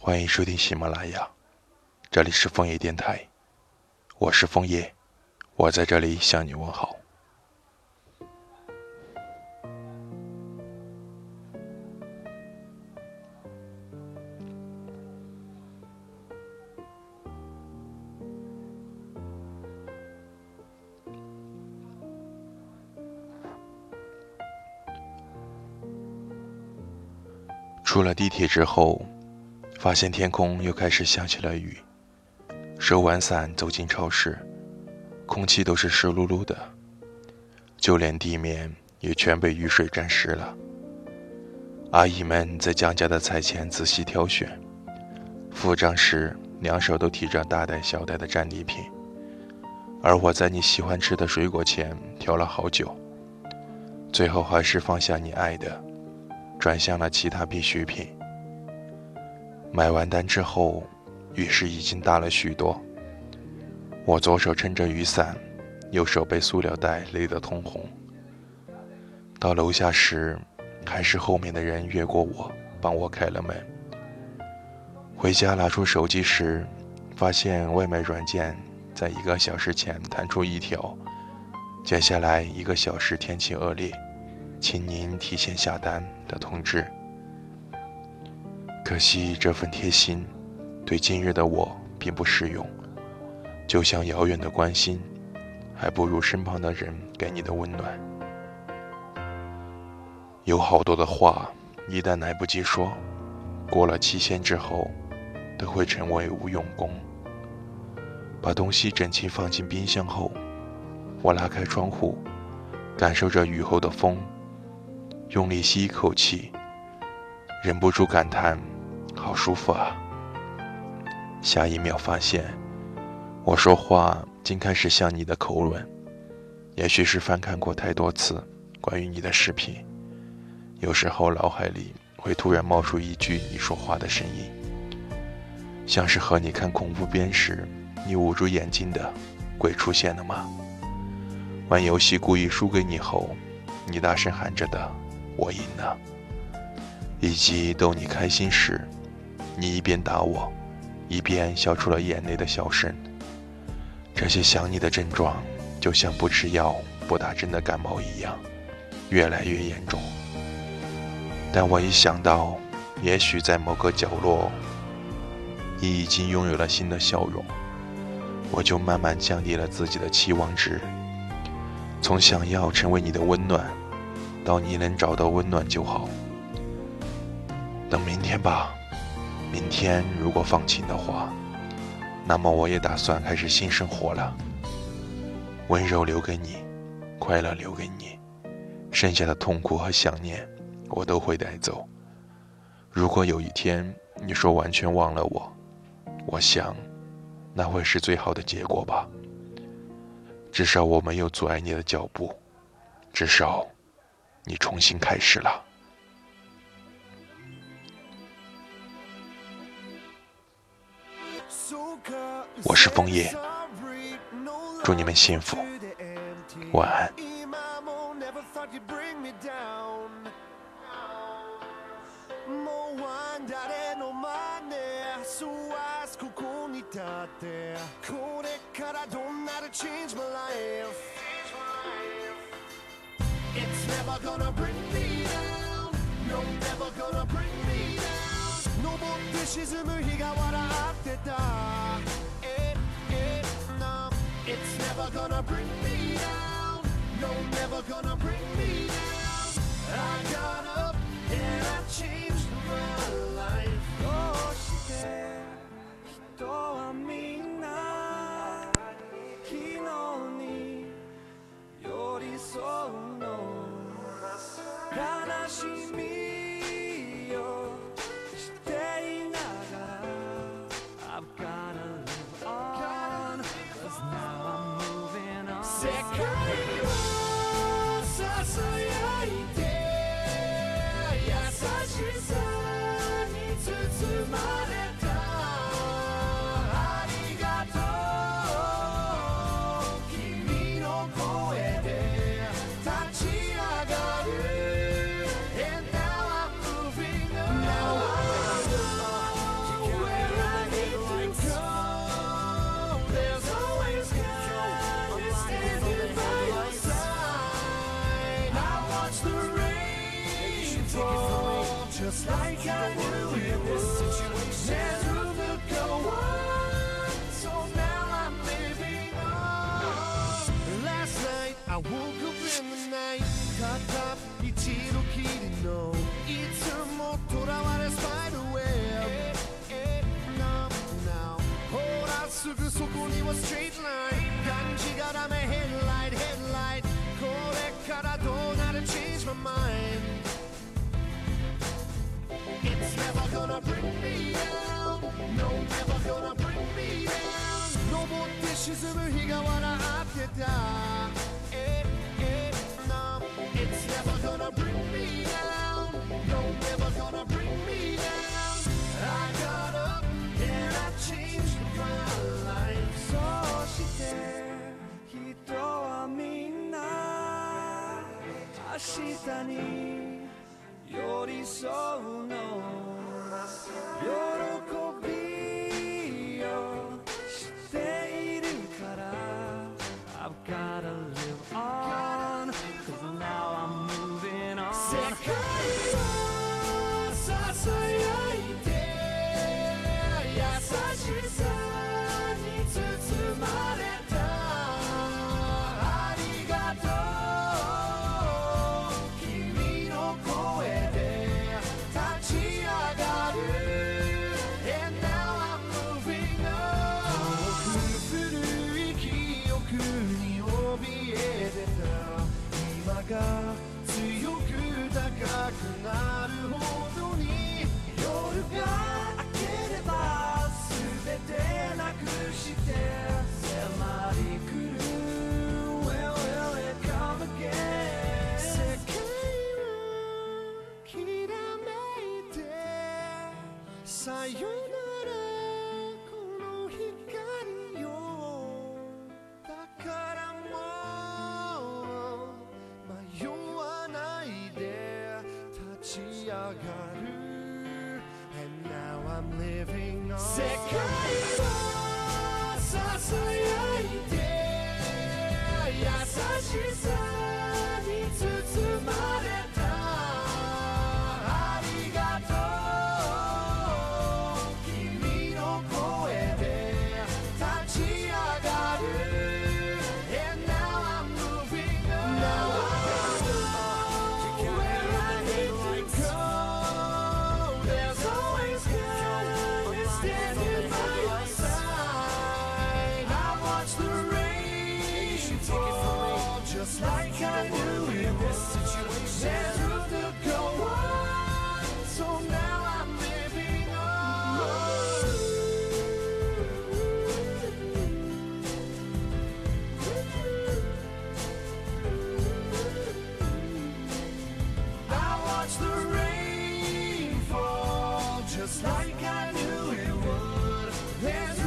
欢迎收听喜马拉雅，这里是枫叶电台，我是枫叶，我在这里向你问好。出了地铁之后，发现天空又开始下起了雨。收完伞走进超市，空气都是湿漉漉的，就连地面也全被雨水沾湿了。阿姨们在降价的菜前仔细挑选，付账时两手都提着大袋小袋的战利品，而我在你喜欢吃的水果前挑了好久，最后还是放下你爱的。转向了其他必需品。买完单之后，雨势已经大了许多。我左手撑着雨伞，右手被塑料袋勒得通红。到楼下时，还是后面的人越过我，帮我开了门。回家拿出手机时，发现外卖软件在一个小时前弹出一条：接下来一个小时天气恶劣。请您提前下单的通知。可惜这份贴心，对今日的我并不适用。就像遥远的关心，还不如身旁的人给你的温暖。有好多的话，一旦来不及说，过了期限之后，都会成为无用功。把东西整齐放进冰箱后，我拉开窗户，感受着雨后的风。用力吸一口气，忍不住感叹：“好舒服啊！”下一秒发现，我说话竟开始像你的口吻。也许是翻看过太多次关于你的视频，有时候脑海里会突然冒出一句你说话的声音，像是和你看恐怖片时，你捂住眼睛的鬼出现了吗？玩游戏故意输给你后，你大声喊着的。我赢了，以及逗你开心时，你一边打我，一边笑出了眼泪的笑声。这些想你的症状，就像不吃药、不打针的感冒一样，越来越严重。但我一想到，也许在某个角落，你已经拥有了新的笑容，我就慢慢降低了自己的期望值，从想要成为你的温暖。到你能找到温暖就好。等明天吧，明天如果放晴的话，那么我也打算开始新生活了。温柔留给你，快乐留给你，剩下的痛苦和想念，我都会带走。如果有一天你说完全忘了我，我想，那会是最好的结果吧。至少我没有阻碍你的脚步，至少。你重新开始了。我是枫叶，祝你们幸福，晚安。It's never gonna bring me down No, never gonna bring me down 登っ It's never gonna bring me down No, never gonna bring me down I got up and I changed my life どうして人はみんな昨日に寄り添うの悲しみ just like I do in this situation. Go on. 沈む日が笑ってたええ No It's never gonna bring me down No never gonna bring me down I got up and I changed my life そして人はみんな明日に寄り添うのよならこの光よだからもう迷わないで立ち上がる。And now I'm living on. 世界をささやいて優しさ。I knew it would. There's